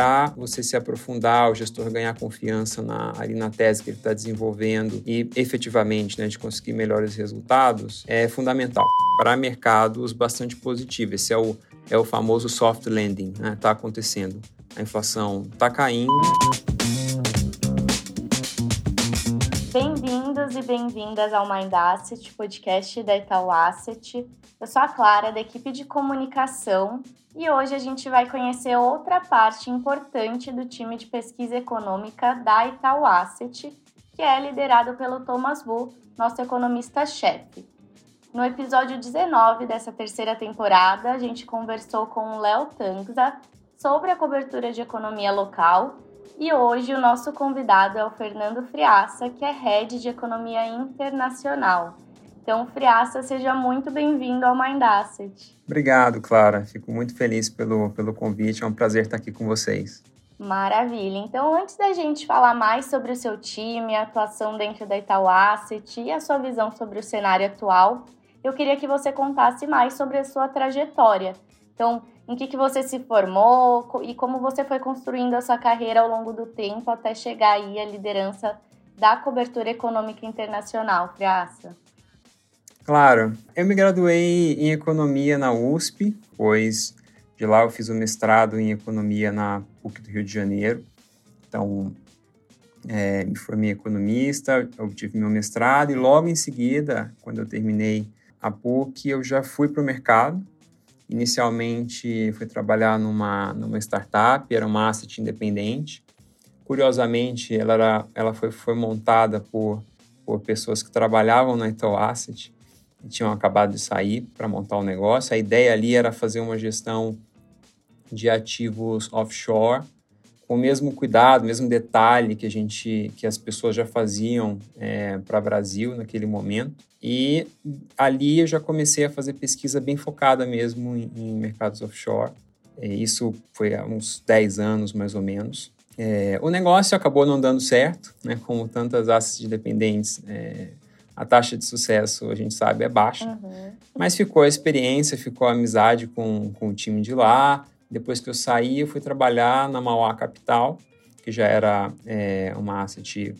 para você se aprofundar, o gestor ganhar confiança na, ali na tese que ele está desenvolvendo e efetivamente né, de conseguir melhores resultados, é fundamental para mercados bastante positivos. Esse é o, é o famoso soft landing, está né? Tá acontecendo. A inflação está caindo. Bem-vindos e bem-vindas ao Mind Asset, podcast da Itaú Asset. Eu sou a Clara, da equipe de comunicação, e hoje a gente vai conhecer outra parte importante do time de pesquisa econômica da Itaú Asset, que é liderado pelo Thomas Wu, nosso economista-chefe. No episódio 19 dessa terceira temporada, a gente conversou com o Léo Tanza sobre a cobertura de economia local e hoje o nosso convidado é o Fernando Friaça, que é Head de Economia Internacional. Então, Friaça, seja muito bem-vindo ao Mind Asset. Obrigado, Clara. Fico muito feliz pelo, pelo convite. É um prazer estar aqui com vocês. Maravilha. Então, antes da gente falar mais sobre o seu time, a atuação dentro da Itaú Asset e a sua visão sobre o cenário atual, eu queria que você contasse mais sobre a sua trajetória. Então, em que, que você se formou e como você foi construindo a sua carreira ao longo do tempo até chegar aí à liderança da cobertura econômica internacional, Friaça. Claro, eu me graduei em economia na USP, pois de lá eu fiz o mestrado em economia na PUC do Rio de Janeiro. Então, é, me formei economista, obtive meu mestrado e logo em seguida, quando eu terminei a PUC, eu já fui para o mercado. Inicialmente, fui trabalhar numa, numa startup, era uma asset independente. Curiosamente, ela, era, ela foi, foi montada por, por pessoas que trabalhavam na Itaú Asset tinham acabado de sair para montar o negócio. A ideia ali era fazer uma gestão de ativos offshore o mesmo cuidado, o mesmo detalhe que a gente, que as pessoas já faziam é, para Brasil naquele momento. E ali eu já comecei a fazer pesquisa bem focada mesmo em, em mercados offshore. É, isso foi há uns 10 anos mais ou menos. É, o negócio acabou não dando certo, né, como tantas assets independentes é, a taxa de sucesso, a gente sabe, é baixa. Uhum. Mas ficou a experiência, ficou a amizade com, com o time de lá. Depois que eu saí, eu fui trabalhar na Mauá Capital, que já era é, uma asset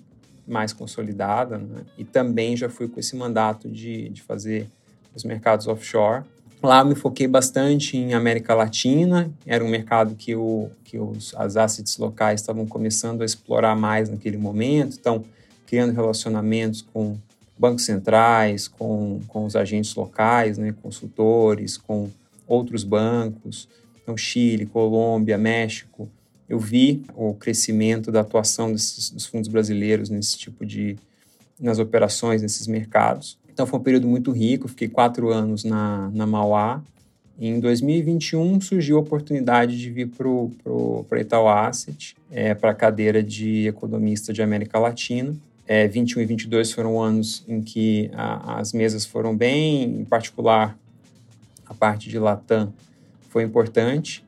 mais consolidada, né? e também já fui com esse mandato de, de fazer os mercados offshore. Lá me foquei bastante em América Latina, era um mercado que, o, que os, as assets locais estavam começando a explorar mais naquele momento, então criando relacionamentos com bancos centrais, com, com os agentes locais, né, consultores, com outros bancos, então Chile, Colômbia, México. Eu vi o crescimento da atuação desses, dos fundos brasileiros nesse tipo de nas operações nesses mercados. Então foi um período muito rico. Fiquei quatro anos na, na Mauá. Em 2021 surgiu a oportunidade de vir para a Itaú Asset, é, para a cadeira de economista de América Latina. É, 21 e 22 foram anos em que a, as mesas foram bem, em particular a parte de Latam foi importante,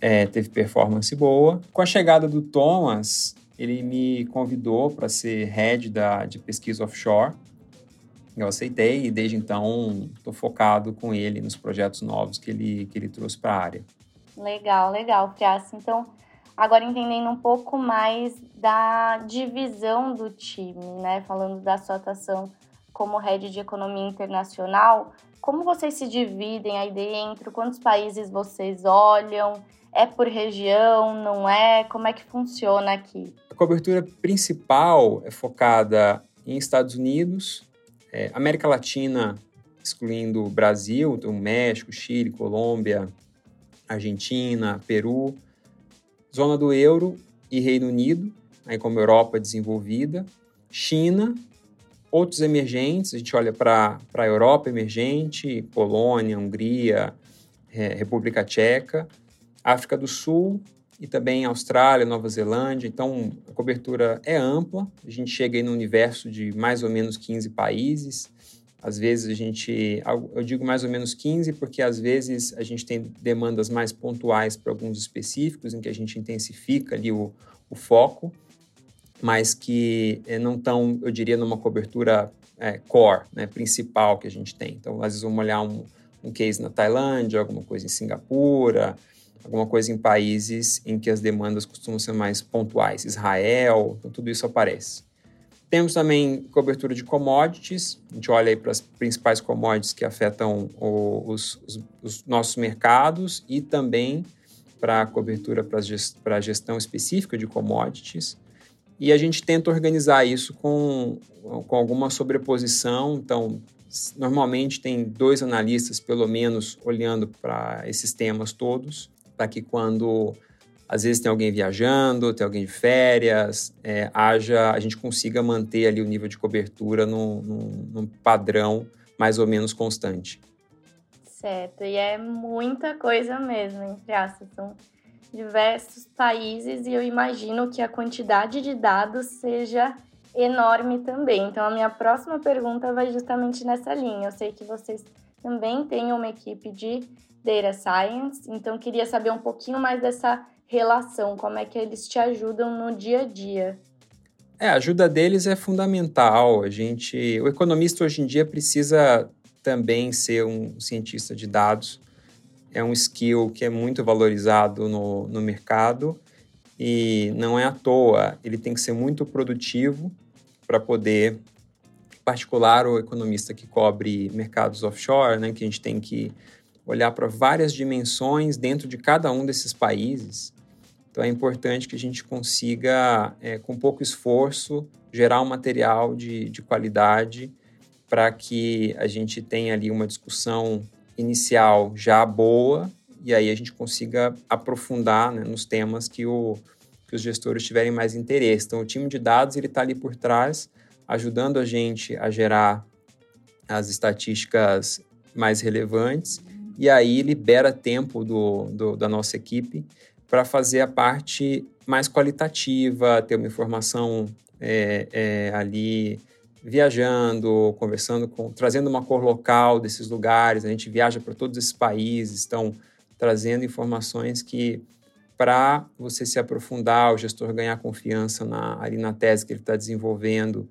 é, teve performance boa. Com a chegada do Thomas, ele me convidou para ser head da, de pesquisa offshore. Eu aceitei e desde então estou focado com ele nos projetos novos que ele, que ele trouxe para a área. Legal, legal, Fias. Então, Agora entendendo um pouco mais da divisão do time, né? Falando da sua atuação como head de economia internacional, como vocês se dividem aí dentro? Quantos países vocês olham? É por região, não é? Como é que funciona aqui? A cobertura principal é focada em Estados Unidos, é, América Latina, excluindo Brasil, então México, Chile, Colômbia, Argentina, Peru zona do euro e Reino Unido, aí como Europa desenvolvida, China, outros emergentes, a gente olha para a Europa emergente, Polônia, Hungria, é, República Tcheca, África do Sul e também Austrália, Nova Zelândia. Então, a cobertura é ampla, a gente chega aí no universo de mais ou menos 15 países, às vezes a gente, eu digo mais ou menos 15, porque às vezes a gente tem demandas mais pontuais para alguns específicos, em que a gente intensifica ali o, o foco, mas que eh, não estão, eu diria, numa cobertura é, core, né, principal que a gente tem. Então, às vezes vamos olhar um, um case na Tailândia, alguma coisa em Singapura, alguma coisa em países em que as demandas costumam ser mais pontuais, Israel, então tudo isso aparece. Temos também cobertura de commodities, a gente olha aí para as principais commodities que afetam o, os, os, os, nossos mercados e também para a cobertura para a gestão específica de commodities. E a gente tenta organizar isso com, com alguma sobreposição, então normalmente tem dois analistas, pelo menos, olhando para esses temas todos, para que quando às vezes tem alguém viajando, tem alguém de férias, é, haja, a gente consiga manter ali o nível de cobertura num, num, num padrão mais ou menos constante. Certo, e é muita coisa mesmo, entre aspas. Diversos países e eu imagino que a quantidade de dados seja enorme também. Então, a minha próxima pergunta vai justamente nessa linha. Eu sei que vocês também têm uma equipe de Data Science, então queria saber um pouquinho mais dessa relação, como é que eles te ajudam no dia a dia. É, a ajuda deles é fundamental. A gente, o economista hoje em dia precisa também ser um cientista de dados. É um skill que é muito valorizado no, no mercado e não é à toa. Ele tem que ser muito produtivo para poder, em particular o economista que cobre mercados offshore, né, que a gente tem que olhar para várias dimensões dentro de cada um desses países. Então é importante que a gente consiga, é, com pouco esforço, gerar um material de, de qualidade para que a gente tenha ali uma discussão inicial já boa e aí a gente consiga aprofundar né, nos temas que, o, que os gestores tiverem mais interesse. Então o time de dados ele está ali por trás, ajudando a gente a gerar as estatísticas mais relevantes e aí libera tempo do, do da nossa equipe para fazer a parte mais qualitativa, ter uma informação é, é, ali viajando, conversando com, trazendo uma cor local desses lugares. A gente viaja para todos esses países, estão trazendo informações que para você se aprofundar, o gestor ganhar confiança na, ali na tese que ele está desenvolvendo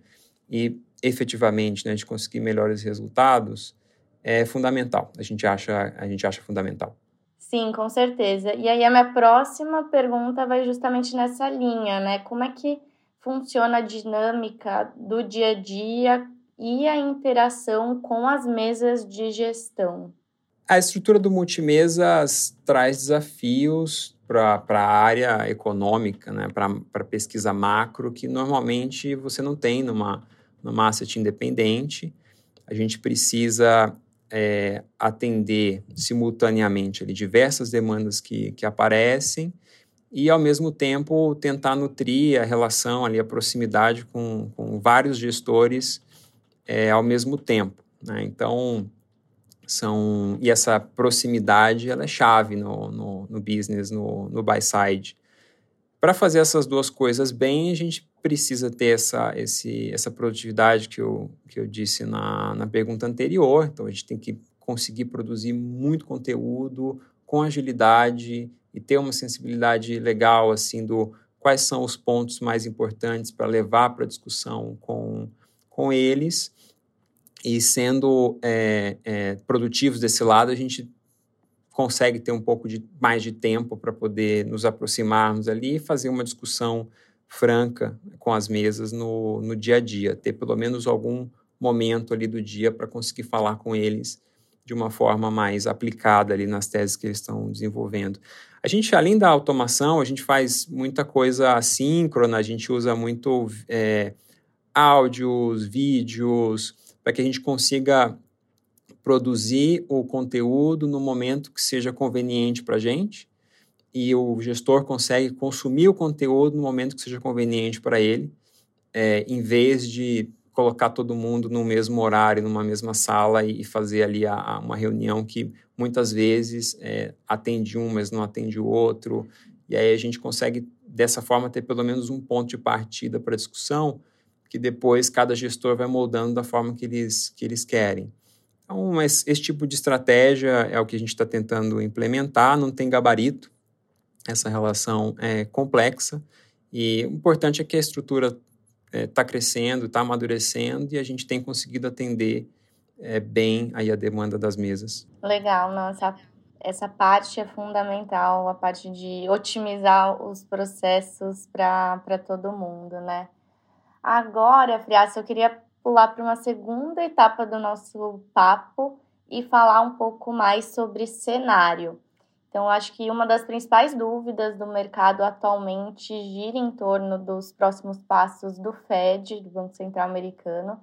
e efetivamente né, de conseguir melhores resultados, é fundamental. A gente acha, a gente acha fundamental. Sim, com certeza. E aí a minha próxima pergunta vai justamente nessa linha, né? Como é que funciona a dinâmica do dia a dia e a interação com as mesas de gestão? A estrutura do multimesas traz desafios para a área econômica, né? para pesquisa macro, que normalmente você não tem numa, numa asset independente. A gente precisa é, atender simultaneamente ali, diversas demandas que, que aparecem e, ao mesmo tempo, tentar nutrir a relação, ali, a proximidade com, com vários gestores é, ao mesmo tempo. Né? Então, são... E essa proximidade, ela é chave no, no, no business, no, no buy-side. Para fazer essas duas coisas bem, a gente precisa ter essa, esse, essa produtividade que eu, que eu disse na, na pergunta anterior. Então, a gente tem que conseguir produzir muito conteúdo com agilidade e ter uma sensibilidade legal, assim, do quais são os pontos mais importantes para levar para discussão com, com eles. E sendo é, é, produtivos desse lado, a gente consegue ter um pouco de mais de tempo para poder nos aproximarmos ali e fazer uma discussão franca com as mesas no, no dia a dia, ter pelo menos algum momento ali do dia para conseguir falar com eles de uma forma mais aplicada ali nas teses que eles estão desenvolvendo. A gente, além da automação, a gente faz muita coisa assíncrona, a gente usa muito é, áudios, vídeos, para que a gente consiga produzir o conteúdo no momento que seja conveniente para a gente e o gestor consegue consumir o conteúdo no momento que seja conveniente para ele, é, em vez de colocar todo mundo no mesmo horário, numa mesma sala e fazer ali a, a uma reunião que muitas vezes é, atende um, mas não atende o outro. E aí a gente consegue, dessa forma, ter pelo menos um ponto de partida para discussão, que depois cada gestor vai moldando da forma que eles, que eles querem. Então, mas esse tipo de estratégia é o que a gente está tentando implementar, não tem gabarito, essa relação é complexa e o importante é que a estrutura está é, tá crescendo, está amadurecendo e a gente tem conseguido atender é, bem aí a demanda das mesas. Legal, nossa. essa parte é fundamental, a parte de otimizar os processos para todo mundo, né? Agora, Frias, eu queria pular para uma segunda etapa do nosso papo e falar um pouco mais sobre cenário. Então, acho que uma das principais dúvidas do mercado atualmente gira em torno dos próximos passos do Fed, do Banco Central Americano,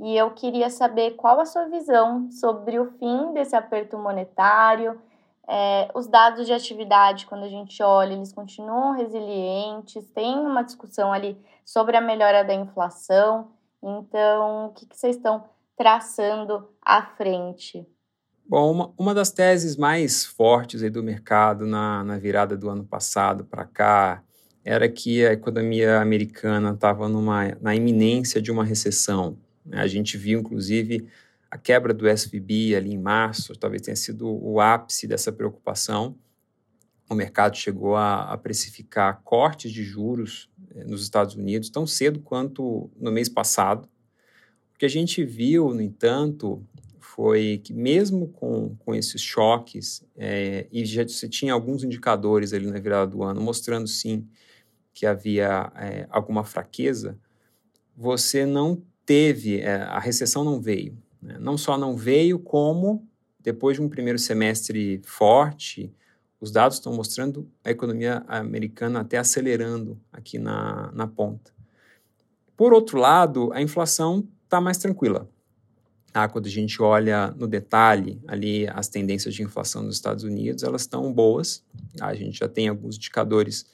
e eu queria saber qual a sua visão sobre o fim desse aperto monetário. É, os dados de atividade, quando a gente olha, eles continuam resilientes, tem uma discussão ali sobre a melhora da inflação. Então, o que, que vocês estão traçando à frente? Bom, uma, uma das teses mais fortes do mercado na, na virada do ano passado para cá era que a economia americana estava na iminência de uma recessão. Né? A gente viu, inclusive, a quebra do SVB ali em março, talvez tenha sido o ápice dessa preocupação. O mercado chegou a, a precificar cortes de juros eh, nos Estados Unidos tão cedo quanto no mês passado. O que a gente viu, no entanto, foi que mesmo com, com esses choques, é, e já você tinha alguns indicadores ali na virada do ano mostrando sim que havia é, alguma fraqueza, você não teve, é, a recessão não veio. Né? Não só não veio, como depois de um primeiro semestre forte, os dados estão mostrando a economia americana até acelerando aqui na, na ponta. Por outro lado, a inflação está mais tranquila. Ah, quando a gente olha no detalhe ali as tendências de inflação nos Estados Unidos, elas estão boas. Ah, a gente já tem alguns indicadores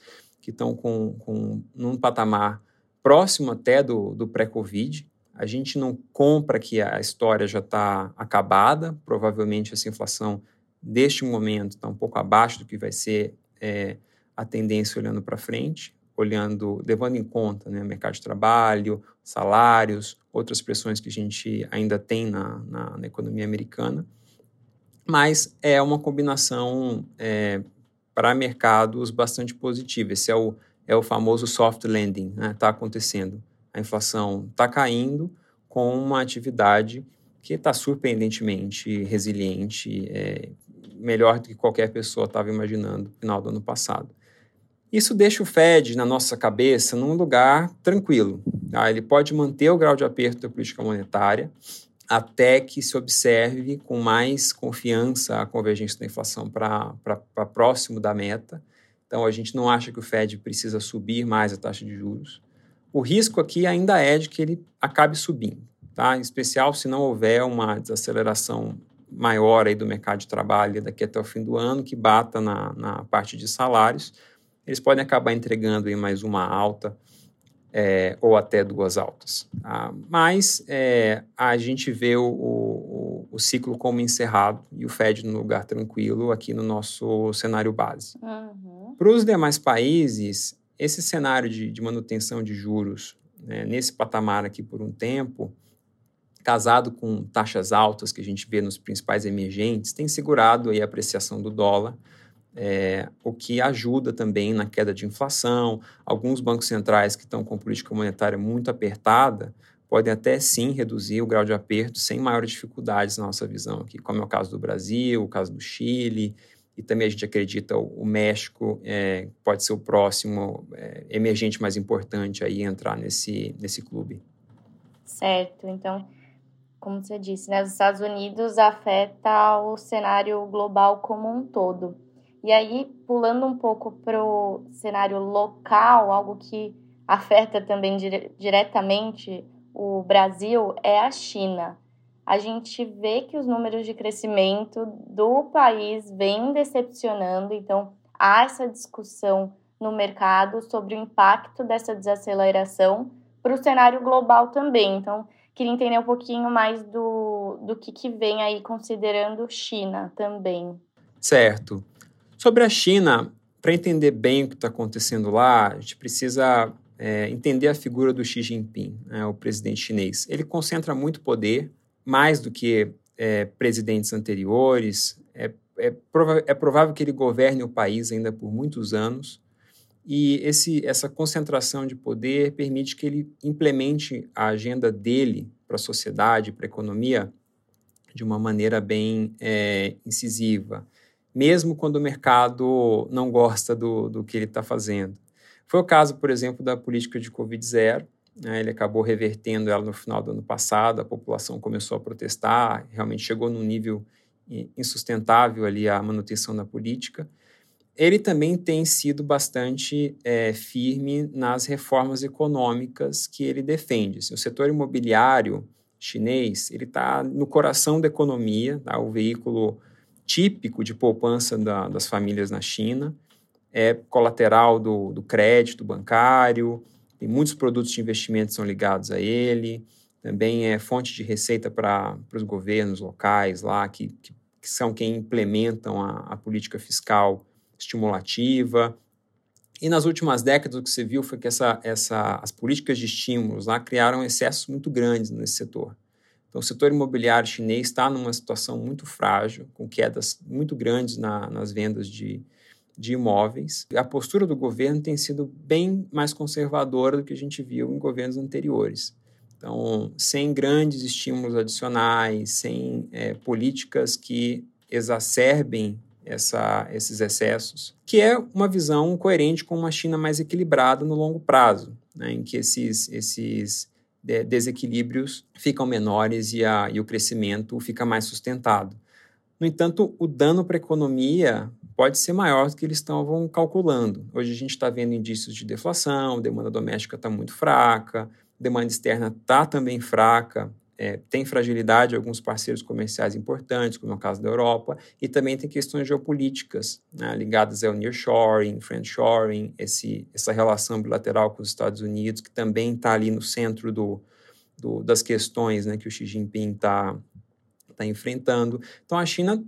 que estão com, com num patamar próximo até do, do pré-Covid. A gente não compra que a história já está acabada. Provavelmente essa inflação deste momento está um pouco abaixo do que vai ser é, a tendência olhando para frente, olhando, levando em conta né, mercado de trabalho, salários, outras pressões que a gente ainda tem na, na, na economia americana. Mas é uma combinação é, para mercados bastante positiva. Esse é o, é o famoso soft landing, está né, tá acontecendo. A inflação está caindo com uma atividade que está surpreendentemente resiliente, é, melhor do que qualquer pessoa estava imaginando no final do ano passado. Isso deixa o Fed, na nossa cabeça, num lugar tranquilo. Tá? Ele pode manter o grau de aperto da política monetária até que se observe com mais confiança a convergência da inflação para próximo da meta. Então, a gente não acha que o Fed precisa subir mais a taxa de juros. O risco aqui ainda é de que ele acabe subindo, tá? em especial se não houver uma desaceleração maior aí do mercado de trabalho daqui até o fim do ano, que bata na, na parte de salários, eles podem acabar entregando aí mais uma alta é, ou até duas altas. Tá? Mas é, a gente vê o, o, o, ciclo como encerrado e o Fed no lugar tranquilo aqui no nosso cenário base. Uhum. Para os demais países, esse cenário de, de manutenção de juros né, nesse patamar aqui por um tempo casado com taxas altas que a gente vê nos principais emergentes, tem segurado aí a apreciação do dólar, é, o que ajuda também na queda de inflação. Alguns bancos centrais que estão com política monetária muito apertada podem até sim reduzir o grau de aperto sem maiores dificuldades na nossa visão aqui, como é o caso do Brasil, o caso do Chile, e também a gente acredita o, México é, pode ser o próximo é, emergente mais importante aí entrar nesse, nesse clube. Certo, então como você disse, né, os Estados Unidos afeta o cenário global como um todo. E aí, pulando um pouco para o cenário local, algo que afeta também dire diretamente o Brasil é a China. A gente vê que os números de crescimento do país vêm decepcionando, então há essa discussão no mercado sobre o impacto dessa desaceleração para o cenário global também. Então, queria entender um pouquinho mais do, do que, que vem aí considerando China também. Certo. Sobre a China, para entender bem o que está acontecendo lá, a gente precisa é, entender a figura do Xi Jinping, né, o presidente chinês. Ele concentra muito poder, mais do que é, presidentes anteriores. É, é, prova é provável que ele governe o país ainda por muitos anos. E esse, essa concentração de poder permite que ele implemente a agenda dele para a sociedade, para a economia, de uma maneira bem é, incisiva. Mesmo quando o mercado não gosta do, do que ele está fazendo. Foi o caso, por exemplo, da política de Covid-0. Né? Ele acabou revertendo ela no final do ano passado, a população começou a protestar, realmente chegou num nível insustentável ali a manutenção da política. Ele também tem sido bastante é, firme nas reformas econômicas que ele defende. O setor imobiliário chinês ele está no coração da economia, tá? o veículo típico de poupança da, das famílias na China, é colateral do, do crédito bancário, tem muitos produtos de investimento são ligados a ele, também é fonte de receita para os governos locais lá, que, que, que, são quem implementam a, a política fiscal estimulativa. E nas últimas décadas, o que você viu foi que essa, essa, as políticas de estímulos lá criaram excessos muito grandes nesse setor. Então, o setor imobiliário chinês está numa situação muito frágil, com quedas muito grandes na, nas vendas de, de imóveis. A postura do governo tem sido bem mais conservadora do que a gente viu em governos anteriores. Então, sem grandes estímulos adicionais, sem é, políticas que exacerbem essa, esses excessos, que é uma visão coerente com uma China mais equilibrada no longo prazo, né, em que esses, esses desequilíbrios ficam menores e, a, e o crescimento fica mais sustentado. No entanto, o dano para a economia pode ser maior do que eles estavam calculando. Hoje a gente está vendo indícios de deflação, demanda doméstica está muito fraca, demanda externa está também fraca, é, tem fragilidade alguns parceiros comerciais importantes, como no caso da Europa, e também tem questões geopolíticas né, ligadas ao nearshoring, friendshoring, esse, essa relação bilateral com os Estados Unidos, que também está ali no centro do, do, das questões né, que o Xi Jinping está tá enfrentando. Então, a China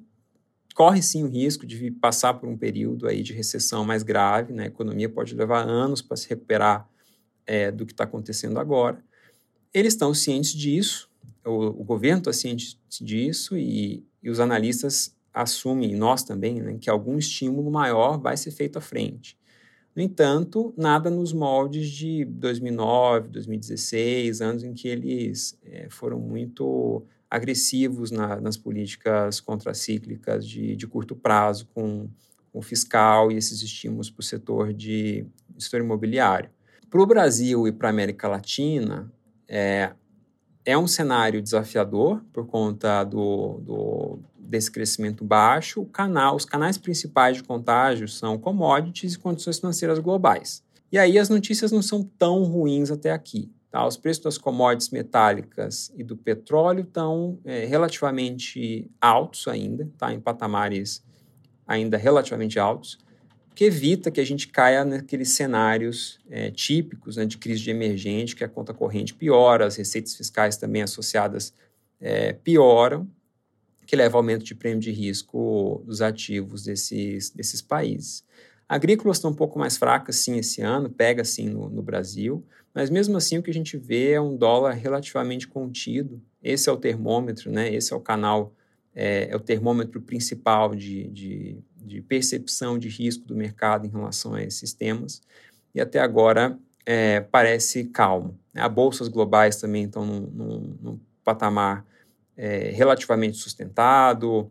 corre sim o risco de passar por um período aí de recessão mais grave, né? a economia pode levar anos para se recuperar é, do que está acontecendo agora. Eles estão cientes disso, o, o governo está ciente disso e, e, os analistas assumem, e nós também, né, que algum estímulo maior vai ser feito à frente. No entanto, nada nos moldes de 2009, 2016, anos em que eles é, foram muito agressivos na, nas políticas contracíclicas de, de curto prazo com, o fiscal e esses estímulos para o setor de setor imobiliário. Para o Brasil e para a América Latina, é, é um cenário desafiador por conta do, do, desse crescimento baixo. O canal, os canais principais de contágio são commodities e condições financeiras globais. E aí as notícias não são tão ruins até aqui. Tá? Os preços das commodities metálicas e do petróleo estão é, relativamente altos ainda, tá? em patamares ainda relativamente altos que evita que a gente caia naqueles cenários é, típicos né, de crise de emergente, que a conta corrente piora, as receitas fiscais também associadas é, pioram, que leva ao aumento de prêmio de risco dos ativos desses, desses países. Agrícolas estão um pouco mais fracas, sim, esse ano, pega, sim, no, no Brasil, mas mesmo assim o que a gente vê é um dólar relativamente contido. Esse é o termômetro, né? esse é o canal, é, é o termômetro principal de, de de percepção de risco do mercado em relação a esses temas, e até agora é, parece calmo. Né? As bolsas globais também estão num, num, num patamar é, relativamente sustentado,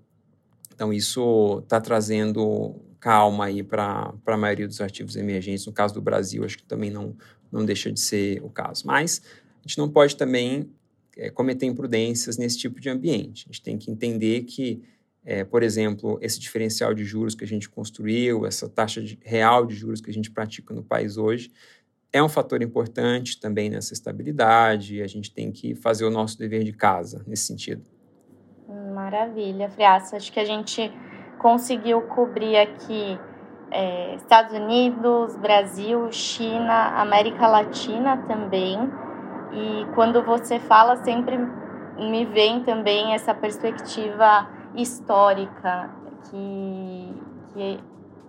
então isso está trazendo calma aí para a maioria dos ativos emergentes. No caso do Brasil, acho que também não, não deixa de ser o caso. Mas a gente não pode também é, cometer imprudências nesse tipo de ambiente. A gente tem que entender que é, por exemplo, esse diferencial de juros que a gente construiu, essa taxa de, real de juros que a gente pratica no país hoje, é um fator importante também nessa estabilidade. A gente tem que fazer o nosso dever de casa nesse sentido. Maravilha, Friaça. Acho que a gente conseguiu cobrir aqui é, Estados Unidos, Brasil, China, América Latina também. E quando você fala, sempre me vem também essa perspectiva histórica que, que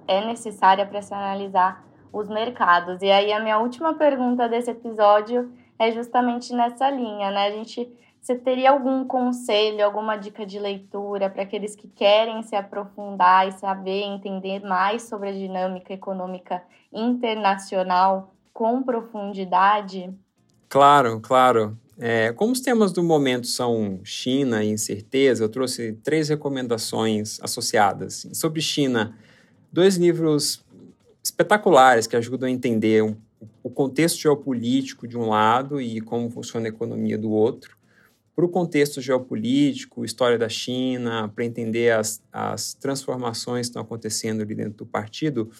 é necessária para se analisar os mercados. E aí a minha última pergunta desse episódio é justamente nessa linha, né? A gente você teria algum conselho, alguma dica de leitura para aqueles que querem se aprofundar e saber entender mais sobre a dinâmica econômica internacional com profundidade? Claro, claro. É, como os temas do momento são China e incerteza, eu trouxe três recomendações associadas. Sobre China, dois livros espetaculares que ajudam a entender o contexto geopolítico de um lado e como funciona a economia do outro. Para o contexto geopolítico, história da China, para entender as, as transformações que estão acontecendo ali dentro do partido,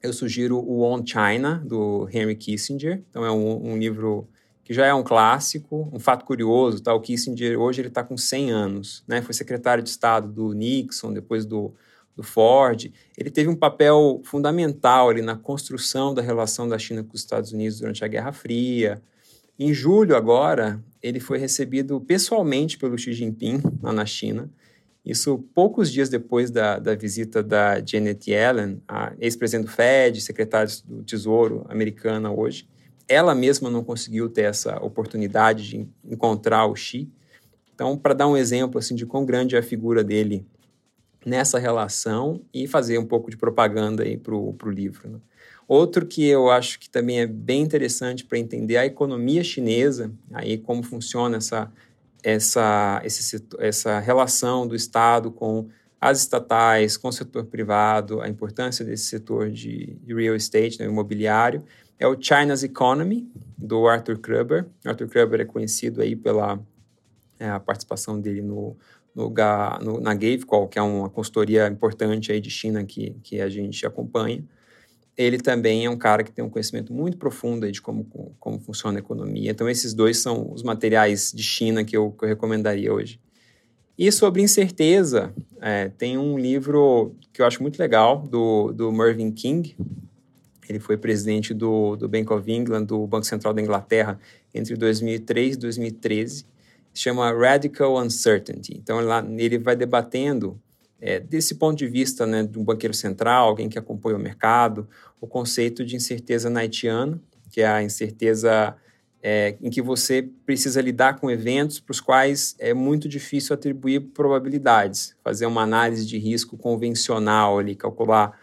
eu sugiro o On China, do Henry Kissinger. Então, é um, um livro que já é um clássico. Um fato curioso, tá? o Kissinger hoje ele está com 100 anos. Né? Foi secretário de Estado do Nixon, depois do, do Ford. Ele teve um papel fundamental ali na construção da relação da China com os Estados Unidos durante a Guerra Fria. Em julho, agora, ele foi recebido pessoalmente pelo Xi Jinping lá na China. Isso poucos dias depois da, da visita da Janet Yellen, a ex-presidente do Fed, secretária do Tesouro americana hoje. Ela mesma não conseguiu ter essa oportunidade de encontrar o Xi. Então, para dar um exemplo assim de quão grande é a figura dele nessa relação e fazer um pouco de propaganda aí para o livro. Né? Outro que eu acho que também é bem interessante para entender a economia chinesa, aí como funciona essa essa, esse, essa relação do Estado com as estatais, com o setor privado, a importância desse setor de, real estate, né, imobiliário, é o China's Economy, do Arthur Kruber. Arthur Kruber é conhecido aí pela é, a participação dele no, no, no, na Gavecall, que é uma consultoria importante aí de China que, que a gente acompanha ele também é um cara que tem um conhecimento muito profundo de como, como funciona a economia. Então, esses dois são os materiais de China que eu, que eu recomendaria hoje. E sobre incerteza, é, tem um livro que eu acho muito legal, do, do Mervyn King. Ele foi presidente do, do Bank of England, do Banco Central da Inglaterra, entre 2003 e 2013. Se chama Radical Uncertainty. Então, lá, ele vai debatendo é, desse ponto de vista né, de um banqueiro central, alguém que acompanha o mercado, o conceito de incerteza haitiana, que é a incerteza é, em que você precisa lidar com eventos para os quais é muito difícil atribuir probabilidades, fazer uma análise de risco convencional ali, calcular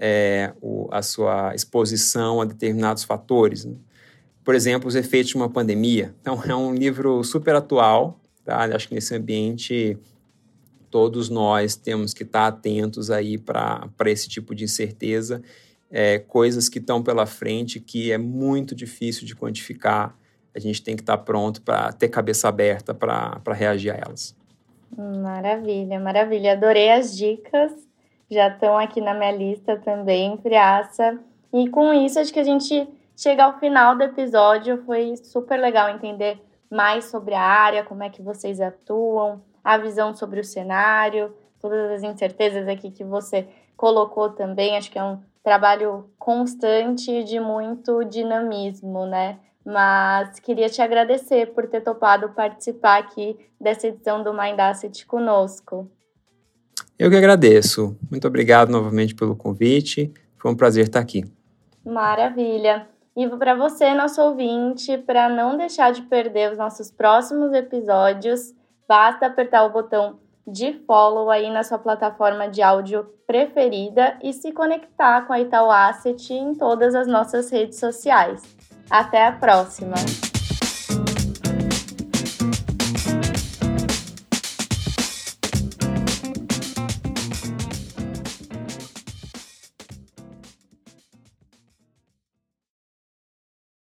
é, o, a sua exposição a determinados fatores. Né? Por exemplo, os efeitos de uma pandemia. Então, é um livro super atual, tá? acho que nesse ambiente todos nós temos que estar atentos aí para esse tipo de incerteza é, coisas que estão pela frente que é muito difícil de quantificar. A gente tem que estar pronto para ter cabeça aberta para reagir a elas. Maravilha, maravilha. Adorei as dicas. Já estão aqui na minha lista também, Priaça. E com isso, acho que a gente chega ao final do episódio. Foi super legal entender mais sobre a área, como é que vocês atuam, a visão sobre o cenário, todas as incertezas aqui que você colocou também. Acho que é um trabalho constante de muito dinamismo, né? Mas queria te agradecer por ter topado participar aqui dessa edição do Mind Asset conosco. Eu que agradeço. Muito obrigado novamente pelo convite. Foi um prazer estar aqui. Maravilha. E para você, nosso ouvinte, para não deixar de perder os nossos próximos episódios, basta apertar o botão de follow aí na sua plataforma de áudio preferida e se conectar com a Itaú Asset em todas as nossas redes sociais. Até a próxima!